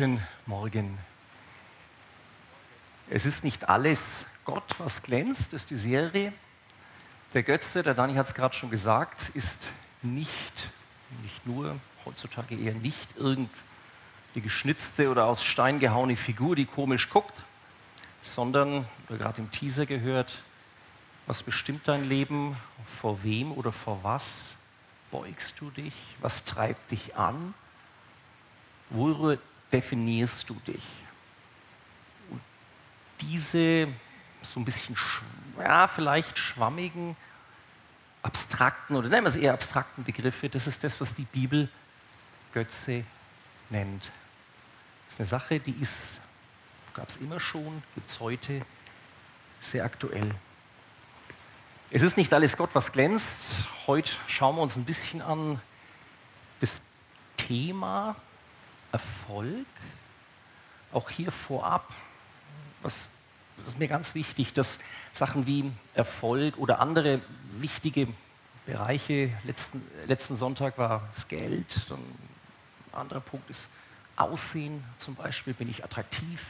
Guten Morgen. Es ist nicht alles Gott, was glänzt, ist die Serie. Der Götze, der Dani hat es gerade schon gesagt, ist nicht, nicht nur, heutzutage eher nicht irgendeine geschnitzte oder aus Stein gehauene Figur, die komisch guckt, sondern, wir gerade im Teaser gehört, was bestimmt dein Leben, vor wem oder vor was beugst du dich, was treibt dich an, worüber definierst du dich? Und diese so ein bisschen, ja, vielleicht schwammigen, abstrakten oder nennen wir es eher abstrakten Begriffe, das ist das, was die Bibel Götze nennt. Das ist eine Sache, die ist, gab es immer schon, gibt es heute, sehr aktuell. Es ist nicht alles Gott, was glänzt. Heute schauen wir uns ein bisschen an das Thema Erfolg. Auch hier vorab, was, das ist mir ganz wichtig, dass Sachen wie Erfolg oder andere wichtige Bereiche, letzten, letzten Sonntag war das Geld, dann ein anderer Punkt ist Aussehen zum Beispiel, bin ich attraktiv.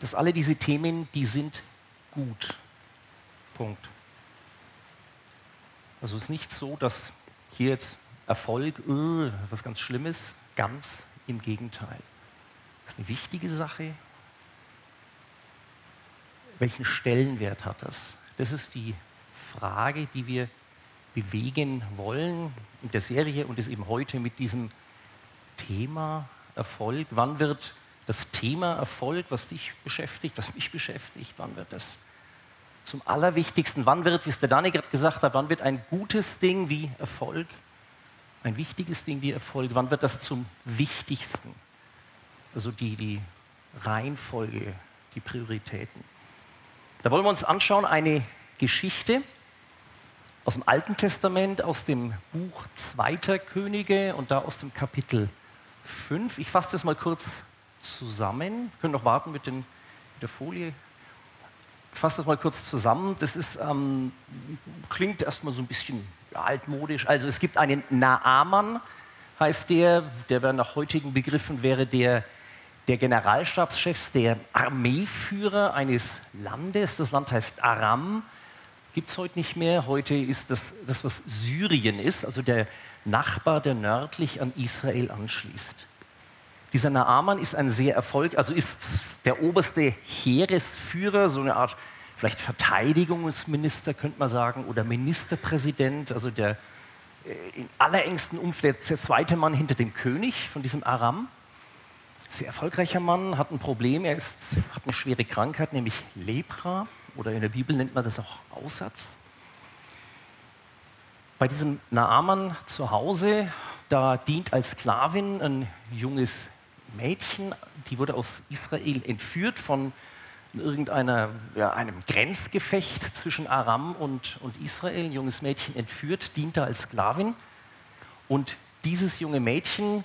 Dass alle diese Themen, die sind gut. Punkt. Also es ist nicht so, dass hier jetzt Erfolg uh, was ganz Schlimmes, ganz im Gegenteil. Das ist eine wichtige Sache. Welchen Stellenwert hat das? Das ist die Frage, die wir bewegen wollen in der Serie und ist eben heute mit diesem Thema Erfolg. Wann wird das Thema Erfolg, was dich beschäftigt, was mich beschäftigt, wann wird das zum Allerwichtigsten. Wann wird, wie es der Dani gerade gesagt hat, wann wird ein gutes Ding wie Erfolg, ein wichtiges Ding wie Erfolg, wann wird das zum Wichtigsten? Also die, die Reihenfolge, die Prioritäten. Da wollen wir uns anschauen eine Geschichte aus dem Alten Testament, aus dem Buch Zweiter Könige und da aus dem Kapitel 5. Ich fasse das mal kurz zusammen. Wir können noch warten mit, den, mit der Folie fasse das mal kurz zusammen. Das ist, ähm, klingt erstmal so ein bisschen altmodisch. Also es gibt einen Naaman, heißt der, der wäre nach heutigen Begriffen wäre der, der Generalstabschef, der Armeeführer eines Landes. Das Land heißt Aram. Gibt es heute nicht mehr. Heute ist das, das, was Syrien ist, also der Nachbar, der nördlich an Israel anschließt. Dieser Naaman ist ein sehr Erfolg, also ist der oberste Heeresführer, so eine Art vielleicht Verteidigungsminister könnte man sagen oder Ministerpräsident, also der äh, in allerengsten Umfeld der zweite Mann hinter dem König von diesem Aram. Sehr erfolgreicher Mann, hat ein Problem, er ist, hat eine schwere Krankheit, nämlich Lepra oder in der Bibel nennt man das auch Aussatz. Bei diesem Naaman zu Hause, da dient als Sklavin ein junges Mädchen, die wurde aus Israel entführt von irgendeiner, ja, einem Grenzgefecht zwischen Aram und, und Israel. Ein junges Mädchen entführt, diente als Sklavin. Und dieses junge Mädchen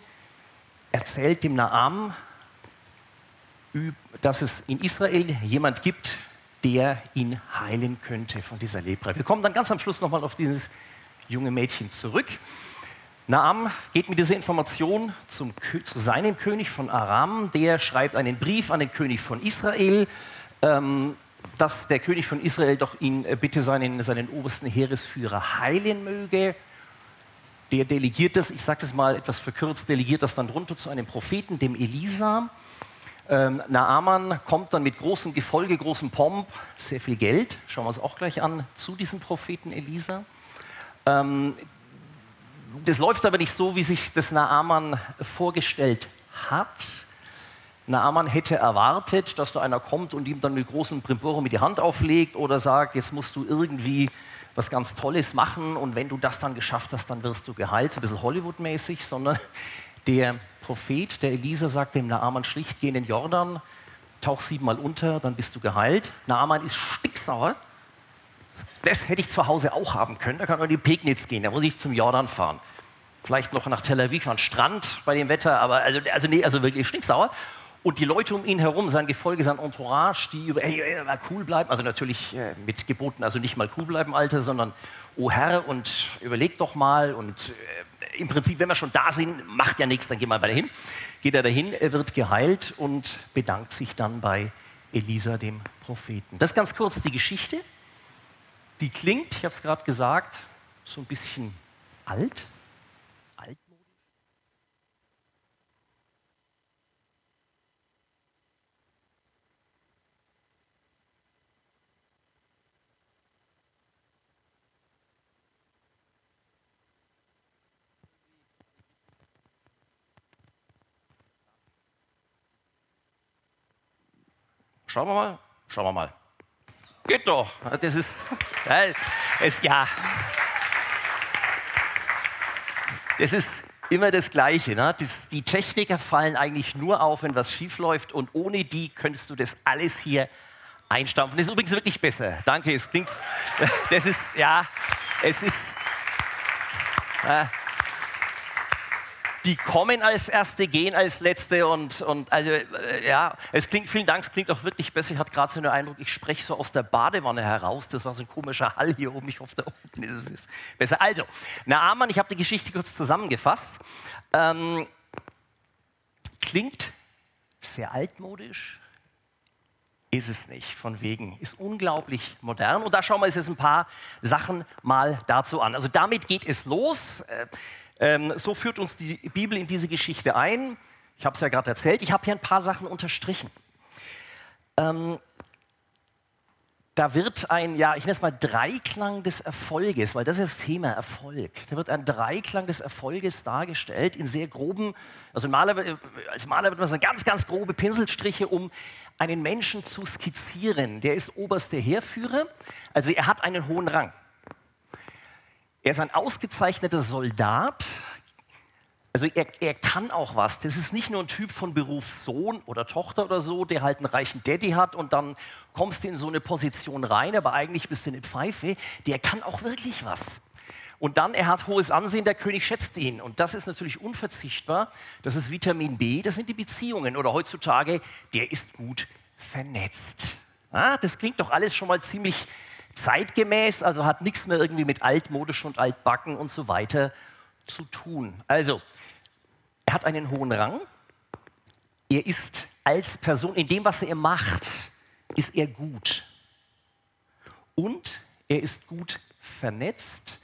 erzählt dem Naam, dass es in Israel jemand gibt, der ihn heilen könnte von dieser Lepra. Wir kommen dann ganz am Schluss nochmal auf dieses junge Mädchen zurück. Naam geht mit dieser Information zum, zu seinem König von Aram. Der schreibt einen Brief an den König von Israel, ähm, dass der König von Israel doch ihn äh, bitte seinen, seinen obersten Heeresführer heilen möge. Der delegiert das, ich sage das mal etwas verkürzt, delegiert das dann runter zu einem Propheten, dem Elisa. Ähm, Naaman kommt dann mit großem Gefolge, großem Pomp, sehr viel Geld, schauen wir uns auch gleich an, zu diesem Propheten Elisa. Ähm, das läuft aber nicht so, wie sich das Naaman vorgestellt hat. Naaman hätte erwartet, dass da einer kommt und ihm dann mit großem Primborum die Hand auflegt oder sagt, jetzt musst du irgendwie was ganz Tolles machen und wenn du das dann geschafft hast, dann wirst du geheilt, ein bisschen Hollywood-mäßig, sondern der Prophet, der Elisa, sagt dem Naaman schlicht, geh in den Jordan, tauch siebenmal unter, dann bist du geheilt. Naaman ist sticksauer, das hätte ich zu Hause auch haben können. Da kann man in die Pegnitz gehen, da muss ich zum Jordan fahren. Vielleicht noch nach Tel Aviv an Strand bei dem Wetter, aber also, also, nee, also wirklich stinksauer. Und die Leute um ihn herum, sein Gefolge, sein Entourage, die über, hey, hey, mal cool bleiben, also natürlich äh, mit Geboten, also nicht mal cool bleiben, Alter, sondern, oh Herr, und überleg doch mal und im Prinzip, wenn wir schon da sind, macht ja nichts, dann gehen wir mal dahin. Geht er dahin, er wird geheilt und bedankt sich dann bei Elisa, dem Propheten. Das ganz kurz die Geschichte. Die klingt, ich habe es gerade gesagt, so ein bisschen alt, Schauen wir mal. Schauen wir mal. Geht doch. Das ist, es, ja. Das ist immer das Gleiche. Ne? Die Techniker fallen eigentlich nur auf, wenn was schief läuft und ohne die könntest du das alles hier einstampfen. Das ist übrigens wirklich besser. Danke, es klingt, das ist, ja, es ist, äh, die kommen als Erste, gehen als Letzte und, und also, äh, ja, es klingt, vielen Dank, es klingt auch wirklich besser. Ich hatte gerade so den Eindruck, ich spreche so aus der Badewanne heraus. Das war so ein komischer Hall hier oben. Ich hoffe, da unten ist es besser. Also, Naaman, ich habe die Geschichte kurz zusammengefasst. Ähm, klingt sehr altmodisch, ist es nicht, von wegen. Ist unglaublich modern. Und da schauen wir uns jetzt ein paar Sachen mal dazu an. Also damit geht es los. Äh, ähm, so führt uns die Bibel in diese Geschichte ein. Ich habe es ja gerade erzählt. Ich habe hier ein paar Sachen unterstrichen. Ähm, da wird ein, ja, ich nenne es mal Dreiklang des Erfolges, weil das ist das Thema Erfolg. Da wird ein Dreiklang des Erfolges dargestellt in sehr groben, also Maler, als Maler wird man so ganz, ganz grobe Pinselstriche, um einen Menschen zu skizzieren. Der ist oberster Heerführer, also er hat einen hohen Rang. Er ist ein ausgezeichneter Soldat. Also er, er kann auch was. Das ist nicht nur ein Typ von Berufssohn oder Tochter oder so, der halt einen reichen Daddy hat und dann kommst du in so eine Position rein, aber eigentlich bist du eine Pfeife. Der kann auch wirklich was. Und dann, er hat hohes Ansehen, der König schätzt ihn. Und das ist natürlich unverzichtbar. Das ist Vitamin B, das sind die Beziehungen. Oder heutzutage, der ist gut vernetzt. Ah, das klingt doch alles schon mal ziemlich zeitgemäß, also hat nichts mehr irgendwie mit altmodisch und altbacken und so weiter zu tun. Also, er hat einen hohen Rang. Er ist als Person, in dem, was er macht, ist er gut. Und er ist gut vernetzt.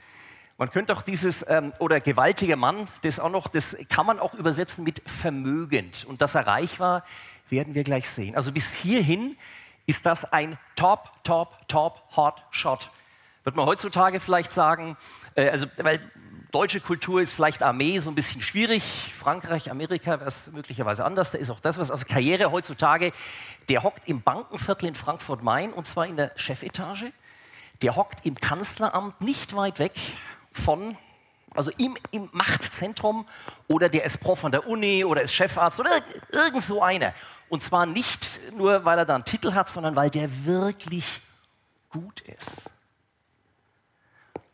Man könnte auch dieses, ähm, oder gewaltiger Mann, das auch noch, das kann man auch übersetzen mit vermögend. Und dass er reich war, werden wir gleich sehen. Also bis hierhin ist das ein Top, Top, Top, Hot Shot. Wird man heutzutage vielleicht sagen, äh, also, weil deutsche Kultur ist vielleicht Armee so ein bisschen schwierig, Frankreich, Amerika wäre es möglicherweise anders, da ist auch das was, also Karriere heutzutage, der hockt im Bankenviertel in Frankfurt-Main und zwar in der Chefetage, der hockt im Kanzleramt nicht weit weg von, also im, im Machtzentrum oder der ist Prof an der Uni oder ist Chefarzt oder irgend so einer. Und zwar nicht nur, weil er da einen Titel hat, sondern weil der wirklich gut ist.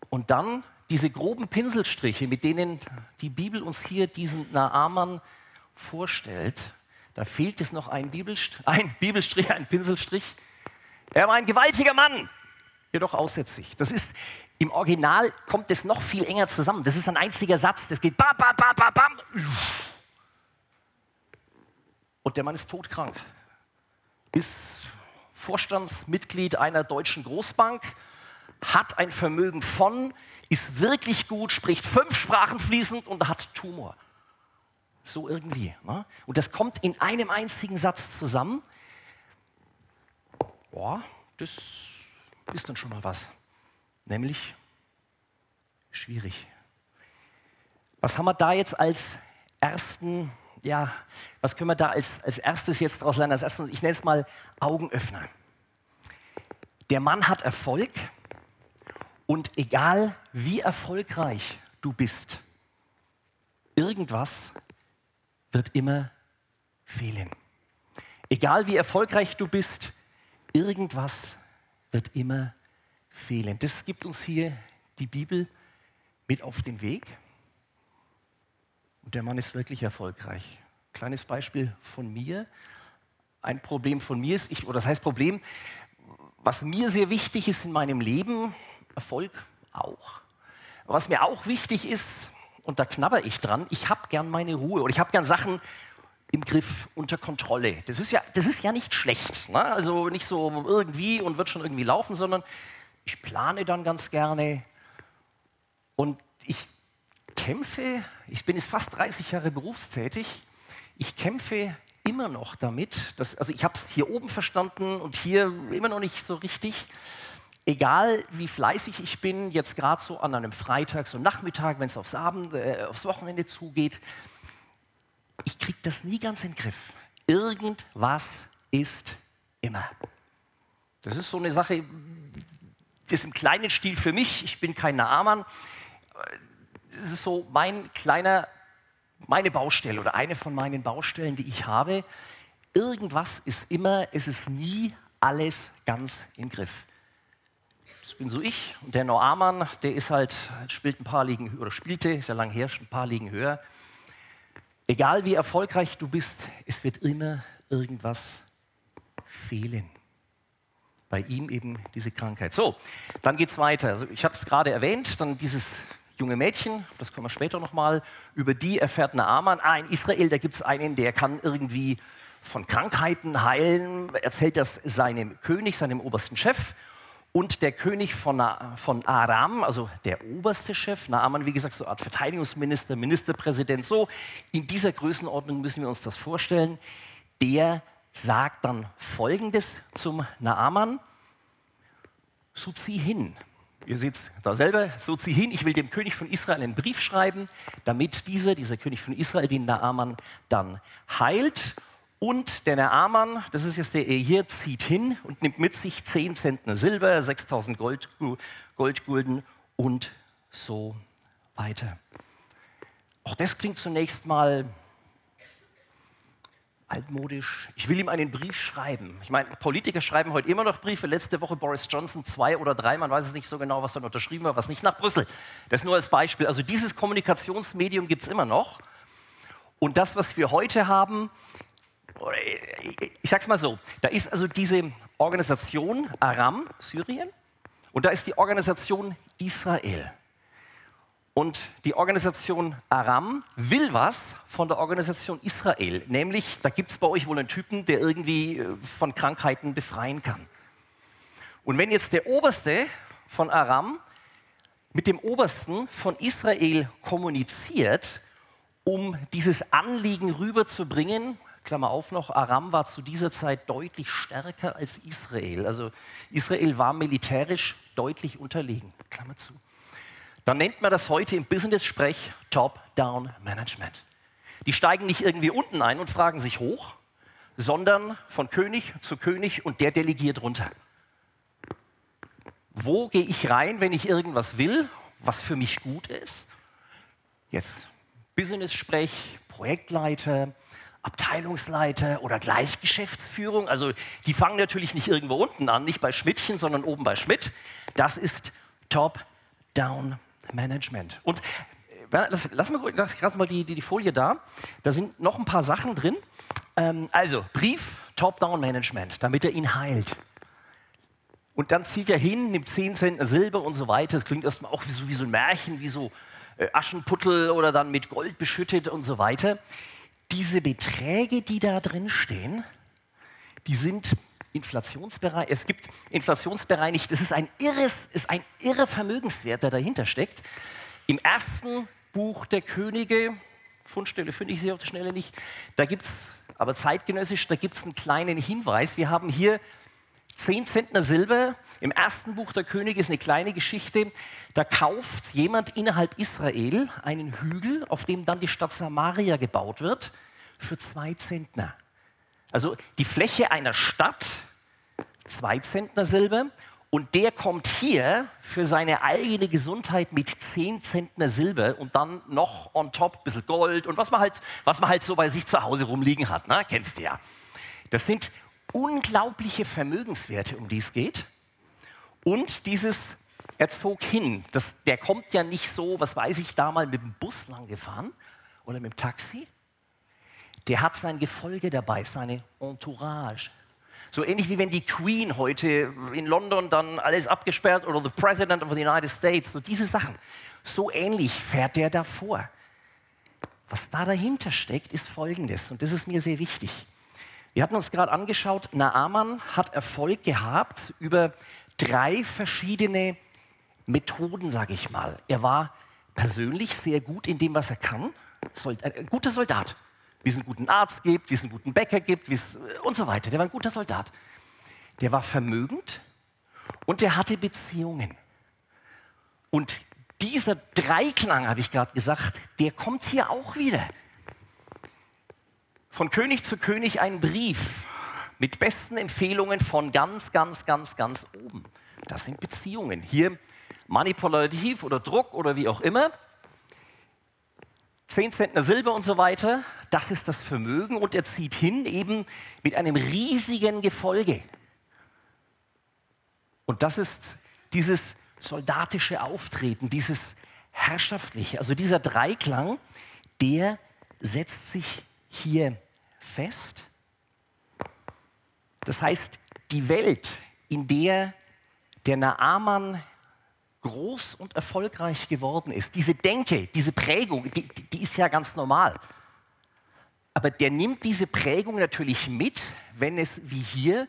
Und dann diese groben Pinselstriche, mit denen die Bibel uns hier diesen Naaman vorstellt, da fehlt es noch ein Bibelstrich, ein Bibelstrich, ein Pinselstrich. Er war ein gewaltiger Mann, jedoch aussätzlich. Das ist im Original kommt es noch viel enger zusammen. Das ist ein einziger Satz. Das geht bam, bam, bam, bam, bam. Und der Mann ist todkrank. Ist Vorstandsmitglied einer deutschen Großbank, hat ein Vermögen von, ist wirklich gut, spricht fünf Sprachen fließend und hat Tumor. So irgendwie. Ne? Und das kommt in einem einzigen Satz zusammen. Boah, das ist dann schon mal was. Nämlich schwierig. Was haben wir da jetzt als ersten ja, was können wir da als, als erstes jetzt daraus lernen? Als erstes, ich nenne es mal Augenöffner. Der Mann hat Erfolg und egal wie erfolgreich du bist, irgendwas wird immer fehlen. Egal wie erfolgreich du bist, irgendwas wird immer fehlen. Das gibt uns hier die Bibel mit auf den Weg. Und der Mann ist wirklich erfolgreich. Kleines Beispiel von mir. Ein Problem von mir ist, ich, oder das heißt Problem, was mir sehr wichtig ist in meinem Leben, Erfolg auch. Was mir auch wichtig ist, und da knabber ich dran, ich habe gern meine Ruhe oder ich habe gern Sachen im Griff, unter Kontrolle. Das ist ja, das ist ja nicht schlecht. Ne? Also nicht so irgendwie und wird schon irgendwie laufen, sondern ich plane dann ganz gerne und ich kämpfe, ich bin jetzt fast 30 Jahre berufstätig, ich kämpfe immer noch damit, dass, also ich habe es hier oben verstanden und hier immer noch nicht so richtig, egal wie fleißig ich bin, jetzt gerade so an einem Freitag, so Nachmittag, wenn es aufs äh, aufs Wochenende zugeht, ich kriege das nie ganz in den Griff. Irgendwas ist immer. Das ist so eine Sache, das ist im kleinen Stil für mich. Ich bin kein Naamann. Das ist so mein kleiner, meine Baustelle oder eine von meinen Baustellen, die ich habe. Irgendwas ist immer, es ist nie alles ganz im Griff. Das bin so ich. Und der Noaman, der ist halt, spielt ein paar Ligen oder spielte, ist ja lang her, ein paar Ligen höher. Egal wie erfolgreich du bist, es wird immer irgendwas fehlen. Bei ihm eben diese Krankheit. So, dann geht es weiter. Also ich habe es gerade erwähnt, dann dieses junge Mädchen, das kommen wir später nochmal, über die erfährt Naaman, ah, in Israel, da gibt es einen, der kann irgendwie von Krankheiten heilen, erzählt das seinem König, seinem obersten Chef. Und der König von, von Aram, also der oberste Chef, Naaman, wie gesagt, so eine Art Verteidigungsminister, Ministerpräsident, so in dieser Größenordnung müssen wir uns das vorstellen, der sagt dann Folgendes zum Naaman, so zieh hin. Ihr seht da selber, so zieh hin, ich will dem König von Israel einen Brief schreiben, damit dieser, dieser König von Israel, den Naaman dann heilt. Und der Naaman, das ist jetzt der hier, zieht hin und nimmt mit sich 10 Zentner Silber, 6000 Gold, Goldgulden und so weiter. Auch das klingt zunächst mal altmodisch. Ich will ihm einen Brief schreiben. Ich meine, Politiker schreiben heute immer noch Briefe. Letzte Woche Boris Johnson zwei oder drei, man weiß es nicht so genau, was dann unterschrieben war, was nicht nach Brüssel. Das nur als Beispiel. Also dieses Kommunikationsmedium gibt es immer noch. Und das, was wir heute haben, ich sag's mal so, da ist also diese Organisation Aram, Syrien, und da ist die Organisation Israel. Und die Organisation Aram will was von der Organisation Israel, nämlich da gibt es bei euch wohl einen Typen, der irgendwie äh, von Krankheiten befreien kann. Und wenn jetzt der Oberste von Aram mit dem Obersten von Israel kommuniziert, um dieses Anliegen rüberzubringen, Klammer auf noch, Aram war zu dieser Zeit deutlich stärker als Israel. Also Israel war militärisch deutlich unterlegen. Klammer zu. Dann nennt man das heute im Business-Sprech Top-Down-Management. Die steigen nicht irgendwie unten ein und fragen sich hoch, sondern von König zu König und der delegiert runter. Wo gehe ich rein, wenn ich irgendwas will, was für mich gut ist? Jetzt Business-Sprech, Projektleiter, Abteilungsleiter oder gleich Geschäftsführung. Also die fangen natürlich nicht irgendwo unten an, nicht bei Schmidtchen, sondern oben bei Schmidt. Das ist Top-Down-Management. Und äh, lass, lass mal, lass mal die, die, die, Folie da. Da sind noch ein paar Sachen drin. Ähm, also Brief, Top-Down-Management, damit er ihn heilt. Und dann zieht er hin, nimmt 10 Cent Silber und so weiter. Das klingt erstmal auch wie so, wie so ein Märchen, wie so äh, Aschenputtel oder dann mit Gold beschüttet und so weiter diese Beträge, die da drin stehen, die sind inflationsbereinigt. Es gibt inflationsbereinigt, das ist ein, irres, ist ein irrer Vermögenswert, der dahinter steckt. Im ersten Buch der Könige, Fundstelle finde ich sie auf der Schnelle nicht, da gibt es, aber zeitgenössisch, da gibt es einen kleinen Hinweis. Wir haben hier 10 Zentner Silber. Im ersten Buch der Könige ist eine kleine Geschichte. Da kauft jemand innerhalb Israel einen Hügel, auf dem dann die Stadt Samaria gebaut wird, für zwei Zentner. Also die Fläche einer Stadt, zwei Zentner Silber. Und der kommt hier für seine eigene Gesundheit mit 10 Zentner Silber und dann noch on top ein bisschen Gold und was man halt, was man halt so bei sich zu Hause rumliegen hat. Ne? Kennst du ja. Das sind unglaubliche Vermögenswerte, um die es geht. Und dieses, er zog hin, das, der kommt ja nicht so, was weiß ich, da mal mit dem Bus lang gefahren oder mit dem Taxi. Der hat sein Gefolge dabei, seine Entourage. So ähnlich wie wenn die Queen heute in London dann alles abgesperrt oder the President of the United States, so diese Sachen. So ähnlich fährt der davor. Was da dahinter steckt, ist Folgendes, und das ist mir sehr wichtig. Wir hatten uns gerade angeschaut, Naaman hat Erfolg gehabt über drei verschiedene Methoden, sage ich mal. Er war persönlich sehr gut in dem, was er kann, ein guter Soldat, wie es einen guten Arzt gibt, wie es einen guten Bäcker gibt, wie es, und so weiter. Der war ein guter Soldat. Der war vermögend und der hatte Beziehungen. Und dieser Dreiklang, habe ich gerade gesagt, der kommt hier auch wieder. Von König zu König ein Brief mit besten Empfehlungen von ganz, ganz, ganz, ganz oben. Das sind Beziehungen. Hier manipulativ oder Druck oder wie auch immer. Zehn Zentner Silber und so weiter, das ist das Vermögen und er zieht hin eben mit einem riesigen Gefolge. Und das ist dieses soldatische Auftreten, dieses herrschaftliche, also dieser Dreiklang, der setzt sich hier fest. Das heißt, die Welt, in der der Naaman groß und erfolgreich geworden ist, diese Denke, diese Prägung, die, die ist ja ganz normal. Aber der nimmt diese Prägung natürlich mit, wenn es wie hier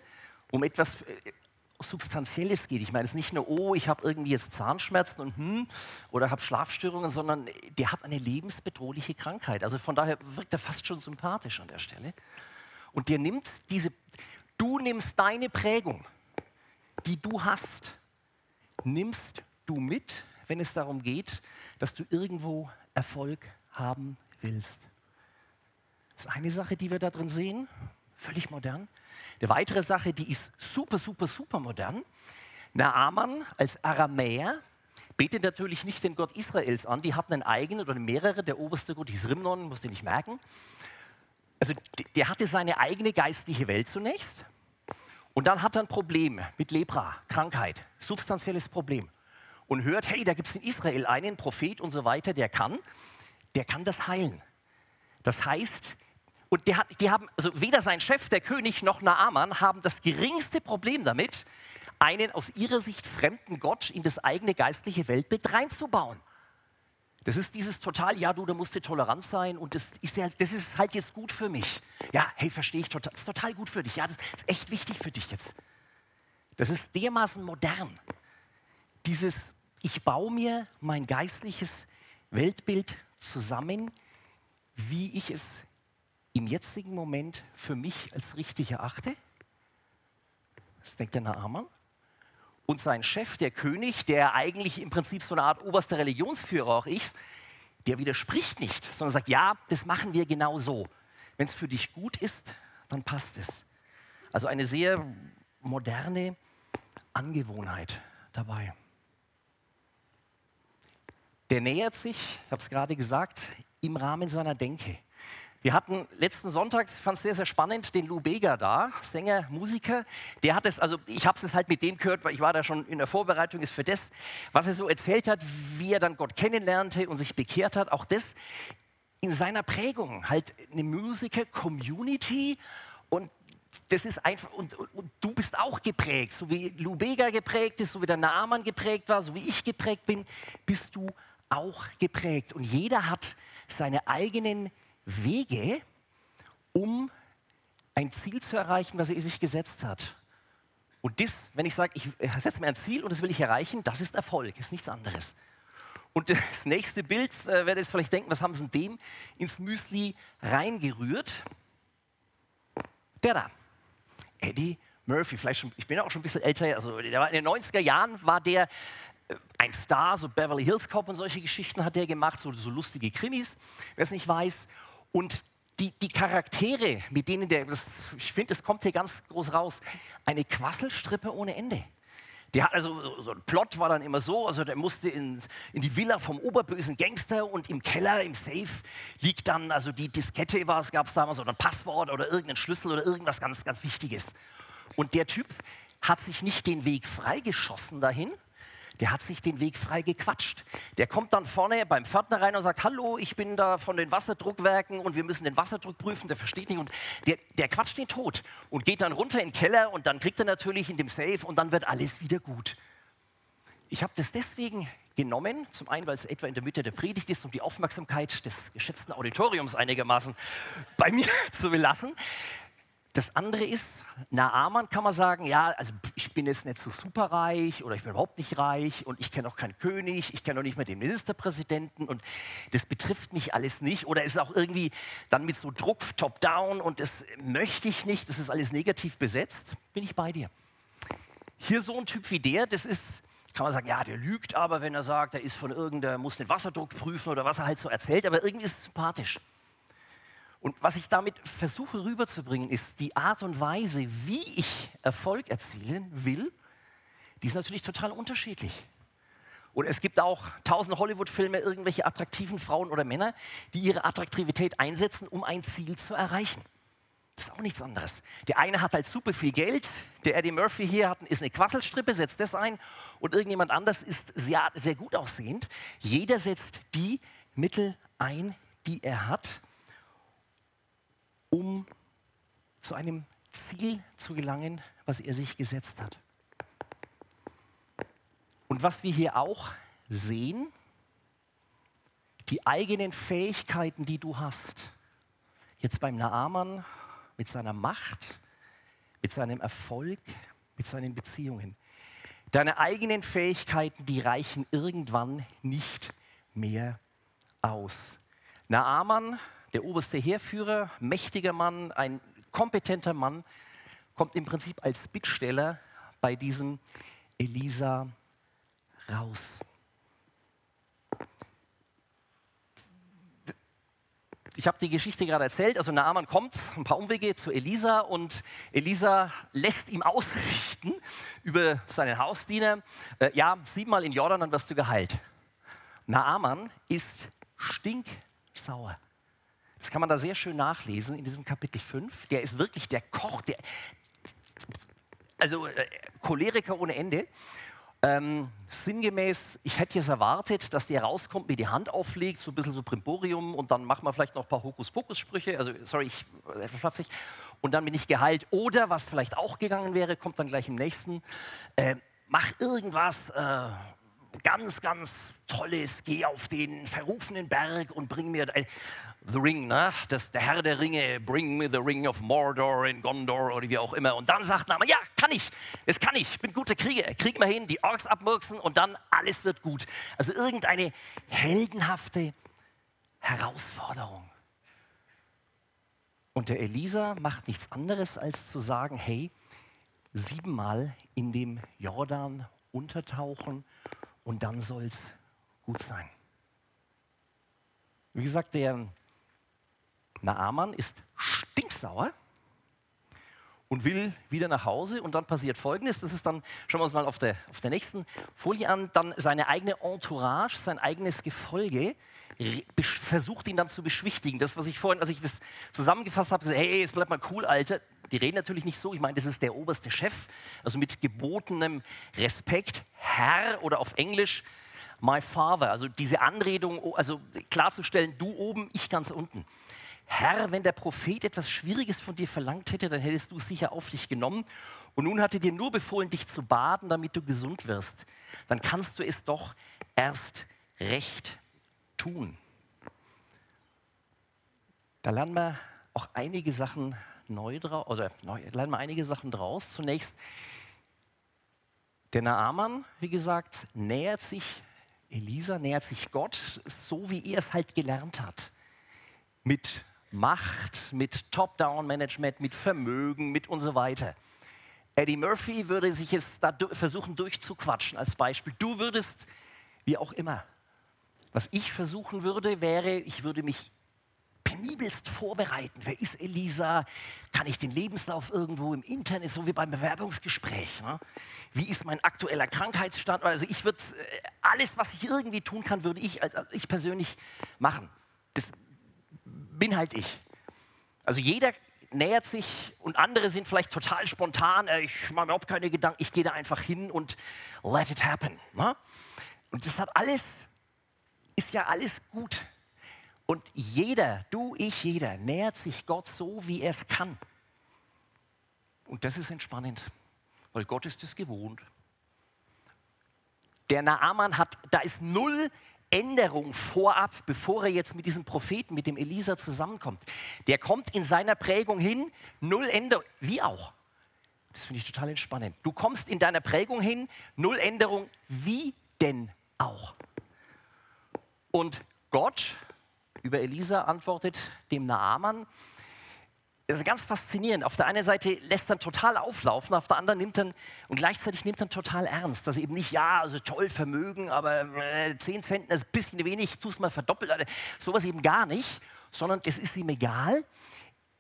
um etwas äh, Substanzielles geht. Ich meine, es ist nicht nur, oh, ich habe irgendwie jetzt Zahnschmerzen und hm, oder habe Schlafstörungen, sondern der hat eine lebensbedrohliche Krankheit. Also von daher wirkt er fast schon sympathisch an der Stelle. Und der nimmt diese, du nimmst deine Prägung, die du hast, nimmst du mit, wenn es darum geht, dass du irgendwo Erfolg haben willst. Das ist eine Sache, die wir da drin sehen, völlig modern. Eine weitere Sache, die ist super, super, super modern. Naaman als Aramäer betet natürlich nicht den Gott Israels an, die hatten einen eigenen oder mehrere, der oberste Gott hieß Rimnon, musst du nicht merken. Also der hatte seine eigene geistliche Welt zunächst und dann hat er ein Problem mit Lepra, Krankheit, substanzielles Problem und hört, hey, da gibt es in Israel einen Prophet und so weiter, der kann, der kann das heilen. Das heißt, und der hat, die haben, also weder sein Chef, der König, noch Naaman haben das geringste Problem damit, einen aus ihrer Sicht fremden Gott in das eigene geistliche Weltbild reinzubauen. Das ist dieses total, ja, du, da musst du tolerant sein und das ist, ja, das ist halt jetzt gut für mich. Ja, hey, verstehe ich total, das ist total gut für dich. Ja, das ist echt wichtig für dich jetzt. Das ist dermaßen modern. Dieses, ich baue mir mein geistliches Weltbild zusammen, wie ich es im jetzigen Moment für mich als richtig erachte. Das denkt der Naaman. Und sein Chef, der König, der eigentlich im Prinzip so eine Art oberster Religionsführer auch ist, der widerspricht nicht, sondern sagt, ja, das machen wir genau so. Wenn es für dich gut ist, dann passt es. Also eine sehr moderne Angewohnheit dabei. Der nähert sich, ich habe es gerade gesagt, im Rahmen seiner Denke. Wir hatten letzten Sonntag, ich fand es sehr, sehr spannend, den Lou Bega da, Sänger, Musiker. Der hat es, also ich habe es halt mit dem gehört, weil ich war da schon in der Vorbereitung, ist für das, was er so erzählt hat, wie er dann Gott kennenlernte und sich bekehrt hat, auch das in seiner Prägung, halt eine Musiker-Community und das ist einfach, und, und, du bist auch geprägt, so wie Lou Bega geprägt ist, so wie der Naaman geprägt war, so wie ich geprägt bin, bist du auch geprägt. Und jeder hat seine eigenen Wege, um ein Ziel zu erreichen, was er sich gesetzt hat. Und das, wenn ich sage, ich setze mir ein Ziel und das will ich erreichen, das ist Erfolg, ist nichts anderes. Und das nächste Bild, äh, werdet ihr vielleicht denken, was haben sie dem ins Müsli reingerührt? Der da, Eddie Murphy, vielleicht schon, ich bin auch schon ein bisschen älter, also der war in den 90er Jahren war der äh, ein Star, so Beverly Hills Cop und solche Geschichten hat der gemacht, so, so lustige Krimis, wer es nicht weiß. Und die, die Charaktere, mit denen der, das, ich finde, das kommt hier ganz groß raus, eine Quasselstrippe ohne Ende. Der hat also so ein Plot war dann immer so, also der musste in, in die Villa vom oberbösen Gangster und im Keller, im Safe, liegt dann, also die Diskette war es, gab es damals, oder ein Passwort oder irgendein Schlüssel oder irgendwas ganz, ganz Wichtiges. Und der Typ hat sich nicht den Weg freigeschossen dahin, der hat sich den Weg frei gequatscht. Der kommt dann vorne beim Pförtner rein und sagt, hallo, ich bin da von den Wasserdruckwerken und wir müssen den Wasserdruck prüfen, der versteht nicht und der, der quatscht den tot und geht dann runter in den Keller und dann kriegt er natürlich in dem Safe und dann wird alles wieder gut. Ich habe das deswegen genommen. Zum einen, weil es etwa in der Mitte der Predigt ist, um die Aufmerksamkeit des geschätzten Auditoriums einigermaßen bei mir zu belassen. Das andere ist, Naaman kann man sagen, ja, also ich bin jetzt nicht so superreich oder ich bin überhaupt nicht reich und ich kenne auch keinen König, ich kenne auch nicht mehr den Ministerpräsidenten und das betrifft mich alles nicht oder ist auch irgendwie dann mit so Druck top-down und das möchte ich nicht, das ist alles negativ besetzt, bin ich bei dir. Hier so ein Typ wie der, das ist, kann man sagen, ja, der lügt aber, wenn er sagt, er ist von irgendeiner, muss den Wasserdruck prüfen oder was er halt so erzählt, aber irgendwie ist es sympathisch. Und was ich damit versuche rüberzubringen, ist die Art und Weise, wie ich Erfolg erzielen will, die ist natürlich total unterschiedlich. Und es gibt auch tausend Hollywood-Filme, irgendwelche attraktiven Frauen oder Männer, die ihre Attraktivität einsetzen, um ein Ziel zu erreichen. Das ist auch nichts anderes. Der eine hat halt super viel Geld, der Eddie Murphy hier hat, ist eine Quasselstrippe, setzt das ein und irgendjemand anders ist sehr, sehr gut aussehend. Jeder setzt die Mittel ein, die er hat, um zu einem Ziel zu gelangen, was er sich gesetzt hat. Und was wir hier auch sehen, die eigenen Fähigkeiten, die du hast, jetzt beim Naaman mit seiner Macht, mit seinem Erfolg, mit seinen Beziehungen. Deine eigenen Fähigkeiten, die reichen irgendwann nicht mehr aus. Naaman der oberste Heerführer, mächtiger Mann, ein kompetenter Mann, kommt im Prinzip als Bittsteller bei diesem Elisa raus. Ich habe die Geschichte gerade erzählt. Also Naaman kommt ein paar Umwege zu Elisa und Elisa lässt ihm ausrichten über seinen Hausdiener: äh, Ja, siebenmal in Jordan, dann wirst du geheilt. Naaman ist stinksauer. Das kann man da sehr schön nachlesen in diesem Kapitel 5. Der ist wirklich der Koch, der, also äh, Choleriker ohne Ende. Ähm, sinngemäß, ich hätte jetzt erwartet, dass der rauskommt, mir die Hand auflegt, so ein bisschen so Primborium und dann machen wir vielleicht noch ein paar Hokuspokus-Sprüche. Also, sorry, ich äh, flapsig. Und dann bin ich geheilt. Oder, was vielleicht auch gegangen wäre, kommt dann gleich im nächsten, äh, mach irgendwas, äh, ganz, ganz Tolles, geh auf den verrufenen Berg und bring mir äh, The Ring, ne? das, der Herr der Ringe, bring me the Ring of Mordor in Gondor oder wie auch immer. Und dann sagt Naaman, ja, kann ich, das kann ich, ich bin guter Krieger, krieg mal hin, die Orks abmurksen und dann alles wird gut. Also irgendeine heldenhafte Herausforderung. Und der Elisa macht nichts anderes, als zu sagen, hey, siebenmal in dem Jordan untertauchen und dann soll es gut sein. Wie gesagt, der Naaman ist stinksauer und will wieder nach Hause und dann passiert Folgendes, das ist dann, schauen wir uns mal auf der, auf der nächsten Folie an, dann seine eigene Entourage, sein eigenes Gefolge versucht ihn dann zu beschwichtigen. Das, was ich vorhin, als ich das zusammengefasst habe, gesagt, hey, jetzt bleib mal cool, Alter. Die reden natürlich nicht so, ich meine, das ist der oberste Chef, also mit gebotenem Respekt, Herr oder auf Englisch my father, also diese Anredung, also klarzustellen, du oben, ich ganz unten. Herr, wenn der Prophet etwas Schwieriges von dir verlangt hätte, dann hättest du es sicher auf dich genommen. Und nun hat er dir nur befohlen, dich zu baden, damit du gesund wirst. Dann kannst du es doch erst recht tun. Da lernen wir auch einige Sachen neu draus, oder neu, lernen wir einige Sachen draus. Zunächst, der Naaman, wie gesagt, nähert sich, Elisa nähert sich Gott, so wie er es halt gelernt hat. Mit Macht, mit Top-Down-Management, mit Vermögen, mit und so weiter. Eddie Murphy würde sich jetzt da versuchen durchzuquatschen als Beispiel. Du würdest, wie auch immer. Was ich versuchen würde, wäre, ich würde mich penibelst vorbereiten. Wer ist Elisa? Kann ich den Lebenslauf irgendwo im Internet, so wie beim Bewerbungsgespräch? Ne? Wie ist mein aktueller Krankheitsstand? Also ich würde äh, alles, was ich irgendwie tun kann, würde ich, also ich persönlich machen. Das bin halt ich. Also jeder nähert sich und andere sind vielleicht total spontan. Äh, ich mache mir überhaupt keine Gedanken. Ich gehe da einfach hin und let it happen. Ne? Und das hat alles, ist ja alles gut. Und jeder, du, ich, jeder, nähert sich Gott so, wie er es kann. Und das ist entspannend, weil Gott ist es gewohnt. der Naaman hat, da ist null Änderung vorab, bevor er jetzt mit diesem Propheten, mit dem Elisa zusammenkommt. Der kommt in seiner Prägung hin, null Änderung, wie auch. Das finde ich total entspannend. Du kommst in deiner Prägung hin, null Änderung, wie denn auch. Und Gott über Elisa antwortet dem Naaman, ist ganz faszinierend. Auf der einen Seite lässt er total auflaufen, auf der anderen nimmt er und gleichzeitig nimmt er total ernst. Er eben nicht, ja, also toll Vermögen, aber äh, 10 Cent ist ein bisschen wenig, tu es mal verdoppelt. Also, sowas eben gar nicht, sondern es ist ihm egal.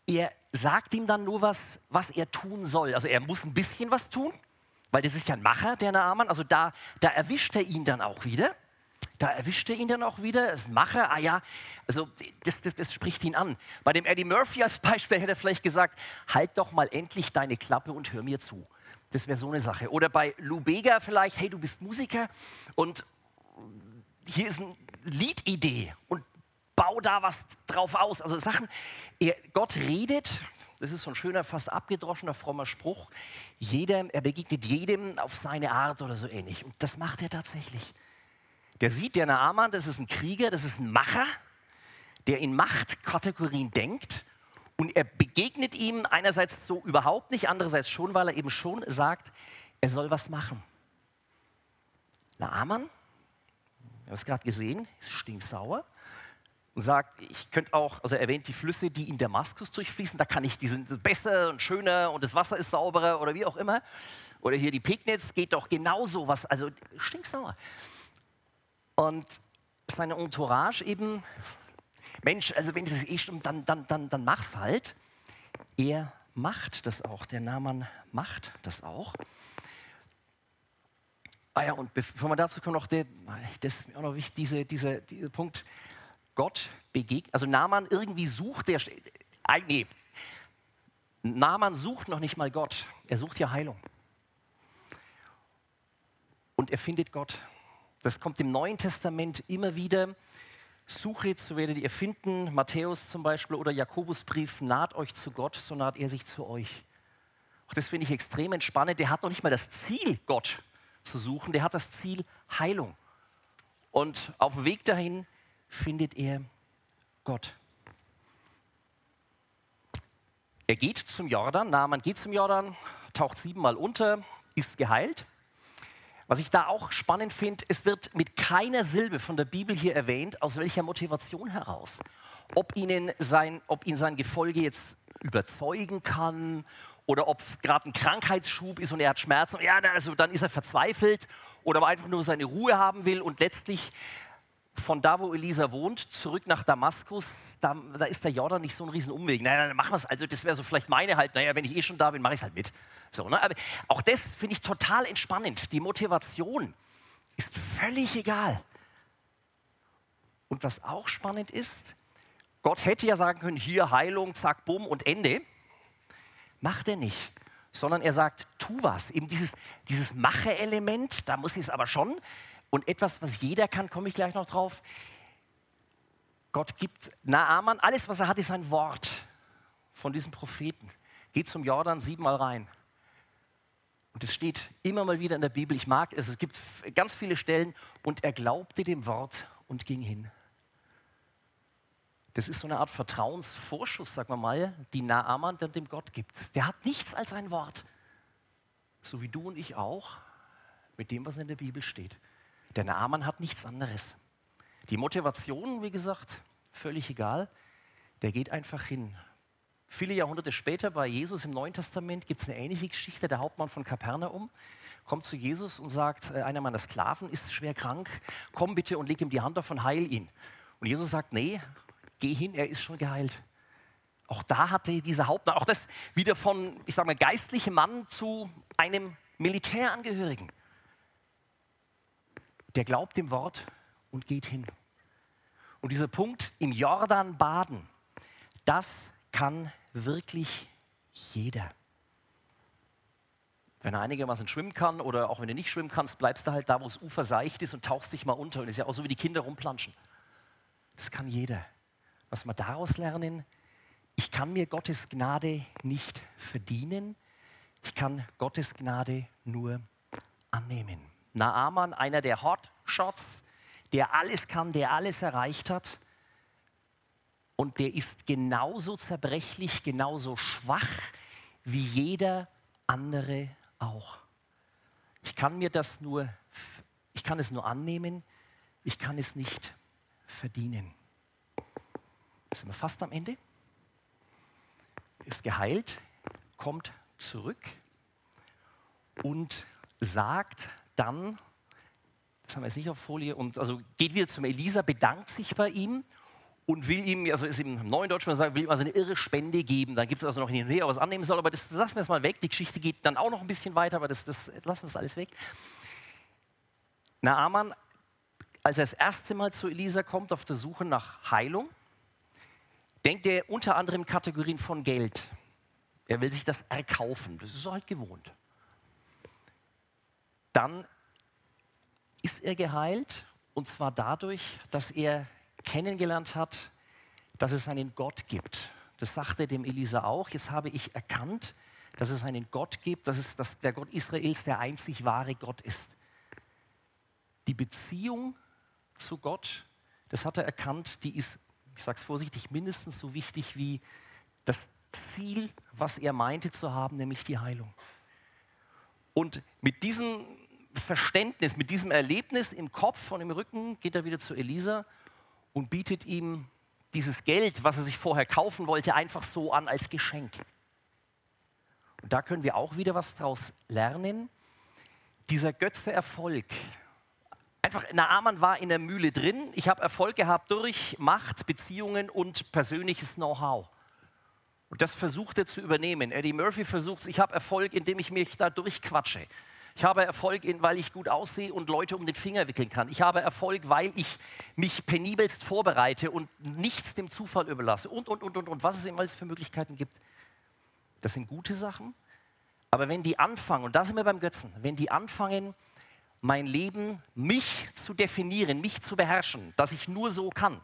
Er sagt ihm dann nur was, was er tun soll. Also er muss ein bisschen was tun, weil das ist ja ein Macher, der Naaman. Also da, da erwischt er ihn dann auch wieder. Da erwischt er ihn dann auch wieder, das Macher, ah ja, also das, das, das spricht ihn an. Bei dem Eddie Murphy als Beispiel hätte er vielleicht gesagt, halt doch mal endlich deine Klappe und hör mir zu. Das wäre so eine Sache. Oder bei Lou Bega vielleicht, hey, du bist Musiker und hier ist eine Liedidee und bau da was drauf aus. Also Sachen, er, Gott redet, das ist so ein schöner, fast abgedroschener, frommer Spruch, jedem, er begegnet jedem auf seine Art oder so ähnlich. Und das macht er tatsächlich. Der sieht, der Naaman, das ist ein Krieger, das ist ein Macher, der in Machtkategorien denkt und er begegnet ihm einerseits so überhaupt nicht, andererseits schon, weil er eben schon sagt, er soll was machen. Naaman, wir haben es gerade gesehen, ist stinksauer und sagt, ich könnte auch, also er erwähnt die Flüsse, die in Damaskus durchfließen, da kann ich, die sind besser und schöner und das Wasser ist sauberer oder wie auch immer. Oder hier die Pegnitz geht doch genauso was, also stinksauer. Und seine Entourage eben, Mensch, also wenn es eh stimmt, dann, dann, dann, dann mach's halt. Er macht das auch, der Naaman macht das auch. Ah ja, und bevor wir dazu kommen, noch der, das ist mir auch noch wichtig, diese, diese, dieser Punkt, Gott begegnet, also Naaman irgendwie sucht, der, nee, Naaman sucht noch nicht mal Gott, er sucht ja Heilung. Und er findet Gott. Das kommt im Neuen Testament immer wieder. Suche, so werdet ihr finden, Matthäus zum Beispiel oder Jakobusbrief, naht euch zu Gott, so naht er sich zu euch. Auch das finde ich extrem entspannend. Der hat noch nicht mal das Ziel, Gott zu suchen, der hat das Ziel Heilung. Und auf dem Weg dahin findet er Gott. Er geht zum Jordan, Naaman geht zum Jordan, taucht siebenmal unter, ist geheilt. Was ich da auch spannend finde, es wird mit keiner Silbe von der Bibel hier erwähnt, aus welcher Motivation heraus. Ob, ihnen sein, ob ihn sein Gefolge jetzt überzeugen kann oder ob gerade ein Krankheitsschub ist und er hat Schmerzen, ja, also dann ist er verzweifelt oder ob er einfach nur seine Ruhe haben will und letztlich von da, wo Elisa wohnt, zurück nach Damaskus, da, da ist der Jordan nicht so ein Riesenumweg. Naja, dann machen wir es. Also das wäre so vielleicht meine halt, naja, wenn ich eh schon da bin, mache ich es halt mit. So, ne? Aber auch das finde ich total entspannend. Die Motivation ist völlig egal. Und was auch spannend ist, Gott hätte ja sagen können, hier Heilung, zack, bumm und Ende. Macht er nicht, sondern er sagt, tu was. Eben dieses, dieses Mache-Element, da muss ich es aber schon. Und etwas, was jeder kann, komme ich gleich noch drauf. Gott gibt Naaman, alles, was er hat, ist ein Wort von diesem Propheten. Geht zum Jordan siebenmal rein. Und es steht immer mal wieder in der Bibel, ich mag es, es gibt ganz viele Stellen, und er glaubte dem Wort und ging hin. Das ist so eine Art Vertrauensvorschuss, sagen wir mal, die Naaman dann dem Gott gibt. Der hat nichts als ein Wort. So wie du und ich auch, mit dem, was in der Bibel steht. Der Naaman hat nichts anderes. Die Motivation, wie gesagt, völlig egal. Der geht einfach hin. Viele Jahrhunderte später bei Jesus im Neuen Testament gibt es eine ähnliche Geschichte. Der Hauptmann von Kapernaum kommt zu Jesus und sagt, äh, einer meiner Sklaven ist schwer krank, komm bitte und leg ihm die Hand auf und heil ihn. Und Jesus sagt, nee, geh hin, er ist schon geheilt. Auch da hatte dieser Hauptmann, auch das wieder von, ich sage mal, geistlichem Mann zu einem Militärangehörigen. Der glaubt dem Wort und geht hin. Und dieser Punkt im Jordan baden, das kann wirklich jeder. Wenn er einigermaßen schwimmen kann oder auch wenn du nicht schwimmen kannst, bleibst du halt da, wo das Ufer seicht ist und tauchst dich mal unter. Und ist ja auch so, wie die Kinder rumplanschen. Das kann jeder. Was wir daraus lernen, ich kann mir Gottes Gnade nicht verdienen, ich kann Gottes Gnade nur annehmen. Naaman, einer der Hotshots, der alles kann, der alles erreicht hat. Und der ist genauso zerbrechlich, genauso schwach wie jeder andere auch. Ich kann mir das nur, ich kann es nur annehmen, ich kann es nicht verdienen. Sind wir fast am Ende. Ist geheilt, kommt zurück und sagt dann, das haben wir jetzt nicht auf Folie, und also geht wieder zum Elisa, bedankt sich bei ihm und will ihm, also ist im neuen Deutschen sagen, will ihm also eine irre Spende geben. Dann gibt es also noch hin und her, was annehmen soll, aber das lassen wir jetzt mal weg. Die Geschichte geht dann auch noch ein bisschen weiter, aber das, das lassen wir das alles weg. Naaman, als er das erste Mal zu Elisa kommt auf der Suche nach Heilung, denkt er unter anderem Kategorien von Geld. Er will sich das erkaufen. Das ist er halt gewohnt. Dann ist er geheilt und zwar dadurch, dass er kennengelernt hat, dass es einen Gott gibt. Das sagte dem Elisa auch. Jetzt habe ich erkannt, dass es einen Gott gibt, dass, es, dass der Gott Israels der einzig wahre Gott ist. Die Beziehung zu Gott, das hat er erkannt, die ist, ich sage es vorsichtig, mindestens so wichtig wie das Ziel, was er meinte zu haben, nämlich die Heilung. Und mit diesem Verständnis, mit diesem Erlebnis im Kopf und im Rücken geht er wieder zu Elisa und bietet ihm dieses Geld, was er sich vorher kaufen wollte, einfach so an als Geschenk. Und da können wir auch wieder was draus lernen. Dieser Götze Erfolg. Einfach, Naaman war in der Mühle drin. Ich habe Erfolg gehabt durch Macht, Beziehungen und persönliches Know-how. Und das versucht er zu übernehmen. Eddie Murphy versucht es, ich habe Erfolg, indem ich mich da durchquatsche. Ich habe Erfolg, weil ich gut aussehe und Leute um den Finger wickeln kann. Ich habe Erfolg, weil ich mich penibelst vorbereite und nichts dem Zufall überlasse. Und, und, und, und, und, was es immer alles für Möglichkeiten gibt. Das sind gute Sachen. Aber wenn die anfangen, und da sind wir beim Götzen, wenn die anfangen, mein Leben, mich zu definieren, mich zu beherrschen, dass ich nur so kann,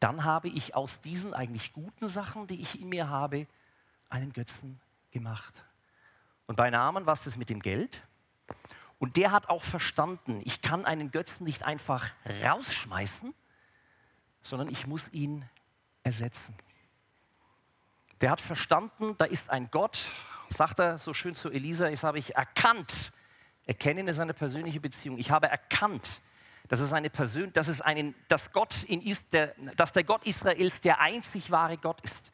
dann habe ich aus diesen eigentlich guten Sachen, die ich in mir habe, einen Götzen gemacht. Und bei Naaman war es das mit dem Geld. Und der hat auch verstanden, ich kann einen Götzen nicht einfach rausschmeißen, sondern ich muss ihn ersetzen. Der hat verstanden, da ist ein Gott, sagt er so schön zu Elisa, jetzt habe ich erkannt, erkennen ist eine persönliche Beziehung. Ich habe erkannt, dass es eine Persön dass es einen, dass Gott in Is der, dass der Gott Israels der einzig wahre Gott ist.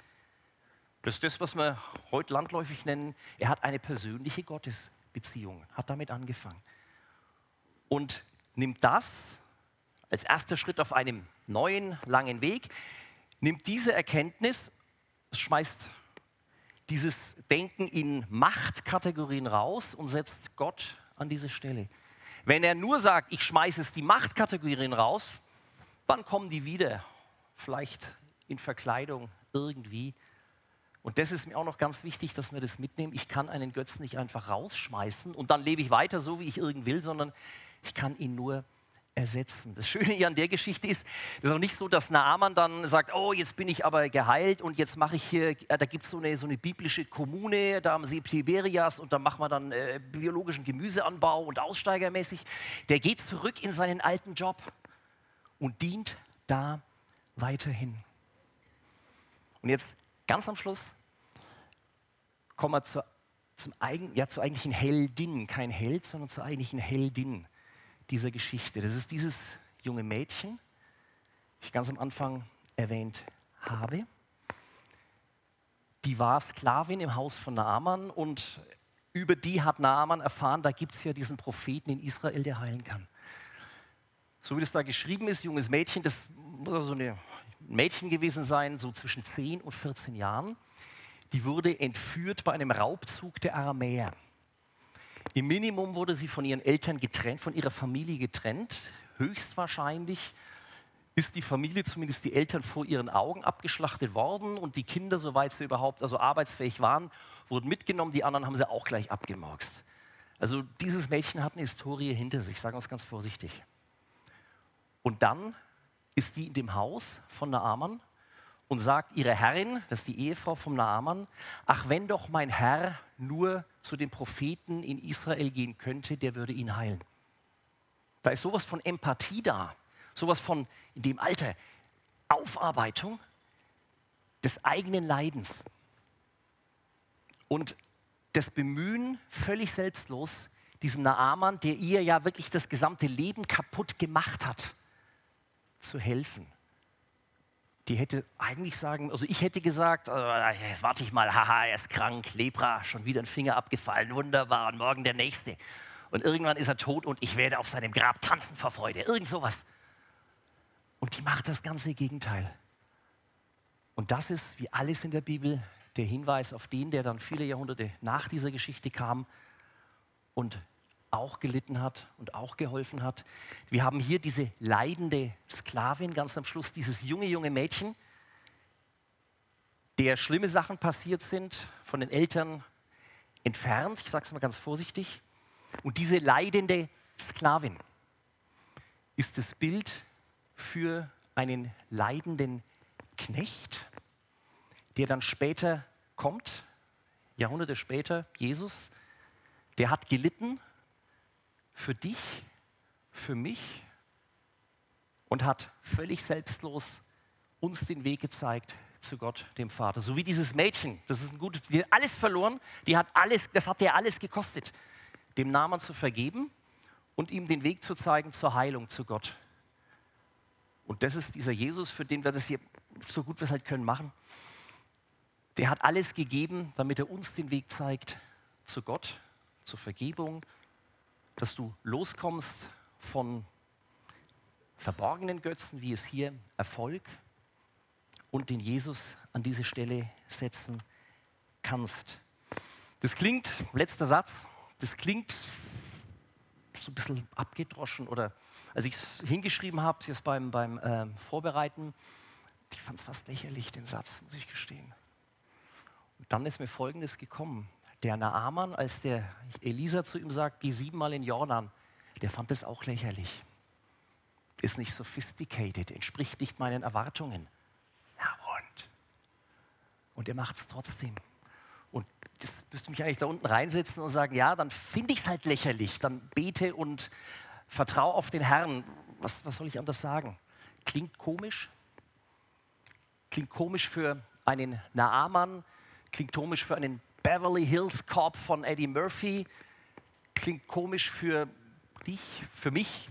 Das ist das, was wir heute landläufig nennen, er hat eine persönliche Gottesbeziehung, hat damit angefangen. Und nimmt das als erster Schritt auf einem neuen, langen Weg, nimmt diese Erkenntnis, schmeißt dieses Denken in Machtkategorien raus und setzt Gott an diese Stelle. Wenn er nur sagt, ich schmeiße es die Machtkategorien raus, dann kommen die wieder, vielleicht in Verkleidung irgendwie. Und das ist mir auch noch ganz wichtig, dass wir das mitnehmen. Ich kann einen Götzen nicht einfach rausschmeißen und dann lebe ich weiter so, wie ich irgend will, sondern ich kann ihn nur ersetzen. Das Schöne hier an der Geschichte ist, es ist auch nicht so, dass Naaman dann sagt, oh, jetzt bin ich aber geheilt und jetzt mache ich hier, äh, da gibt es so eine, so eine biblische Kommune da am See Tiberias und da machen wir dann äh, biologischen Gemüseanbau und aussteigermäßig. Der geht zurück in seinen alten Job und dient da weiterhin. Und jetzt ganz am Schluss kommen wir zur, zum ja, zur eigentlichen Heldin, kein Held, sondern zur eigentlichen Heldin dieser Geschichte. Das ist dieses junge Mädchen, ich ganz am Anfang erwähnt habe. Die war Sklavin im Haus von Naaman und über die hat Naaman erfahren, da gibt es ja diesen Propheten in Israel, der heilen kann. So wie das da geschrieben ist, junges Mädchen, das muss also ein Mädchen gewesen sein, so zwischen 10 und 14 Jahren die wurde entführt bei einem Raubzug der Aramäer. Im Minimum wurde sie von ihren Eltern getrennt, von ihrer Familie getrennt. Höchstwahrscheinlich ist die Familie, zumindest die Eltern, vor ihren Augen abgeschlachtet worden und die Kinder, soweit sie überhaupt also arbeitsfähig waren, wurden mitgenommen. Die anderen haben sie auch gleich abgemorkst. Also dieses Mädchen hat eine Historie hinter sich, sagen wir es ganz vorsichtig. Und dann ist die in dem Haus von Naaman und sagt ihre Herrin, das ist die Ehefrau vom Naaman, ach wenn doch mein Herr nur zu den Propheten in Israel gehen könnte, der würde ihn heilen. Da ist sowas von Empathie da, sowas von in dem Alter Aufarbeitung des eigenen Leidens und das Bemühen völlig selbstlos, diesem Naaman, der ihr ja wirklich das gesamte Leben kaputt gemacht hat, zu helfen. Die hätte eigentlich sagen, also ich hätte gesagt, äh, jetzt warte ich mal, haha, er ist krank, Lepra, schon wieder ein Finger abgefallen, wunderbar, und morgen der nächste. Und irgendwann ist er tot und ich werde auf seinem Grab tanzen vor Freude, irgend sowas. Und die macht das ganze Gegenteil. Und das ist, wie alles in der Bibel, der Hinweis auf den, der dann viele Jahrhunderte nach dieser Geschichte kam und auch gelitten hat und auch geholfen hat. Wir haben hier diese leidende Sklavin, ganz am Schluss dieses junge, junge Mädchen, der schlimme Sachen passiert sind, von den Eltern entfernt, ich sage es mal ganz vorsichtig. Und diese leidende Sklavin ist das Bild für einen leidenden Knecht, der dann später kommt, Jahrhunderte später, Jesus, der hat gelitten für dich, für mich und hat völlig selbstlos uns den Weg gezeigt zu Gott, dem Vater. So wie dieses Mädchen, das ist ein gutes, die hat alles verloren, die hat alles, das hat dir alles gekostet, dem Namen zu vergeben und ihm den Weg zu zeigen zur Heilung zu Gott. Und das ist dieser Jesus, für den wir das hier so gut wir es halt können machen. Der hat alles gegeben, damit er uns den Weg zeigt zu Gott, zur Vergebung, dass du loskommst von verborgenen Götzen, wie es hier Erfolg und den Jesus an diese Stelle setzen kannst. Das klingt, letzter Satz, das klingt so ein bisschen abgedroschen oder als ich es hingeschrieben habe, jetzt beim, beim äh, Vorbereiten, ich fand es fast lächerlich, den Satz, muss ich gestehen. Und dann ist mir Folgendes gekommen der Naaman, als der Elisa zu ihm sagt, geh siebenmal in Jordan, der fand es auch lächerlich. Ist nicht sophisticated, entspricht nicht meinen Erwartungen. Ja und? Und er macht es trotzdem. Und das müsste mich eigentlich da unten reinsetzen und sagen, ja, dann finde ich es halt lächerlich. Dann bete und vertraue auf den Herrn. Was, was soll ich anders sagen? Klingt komisch. Klingt komisch für einen Naaman, klingt komisch für einen Beverly Hills Cop von Eddie Murphy. Klingt komisch für dich, für mich.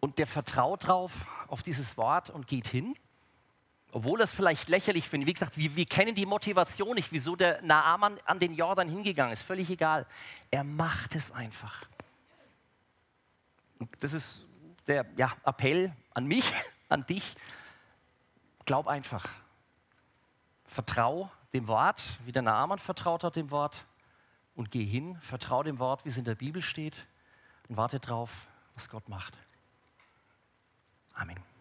Und der vertraut drauf, auf dieses Wort und geht hin. Obwohl das vielleicht lächerlich findet. Wie gesagt, wir, wir kennen die Motivation nicht, wieso der Naaman an den Jordan hingegangen ist. Völlig egal. Er macht es einfach. Und das ist der ja, Appell an mich, an dich. Glaub einfach. Vertrau dem Wort, wie der Naaman vertraut hat dem Wort, und geh hin, vertrau dem Wort, wie es in der Bibel steht, und warte drauf, was Gott macht. Amen.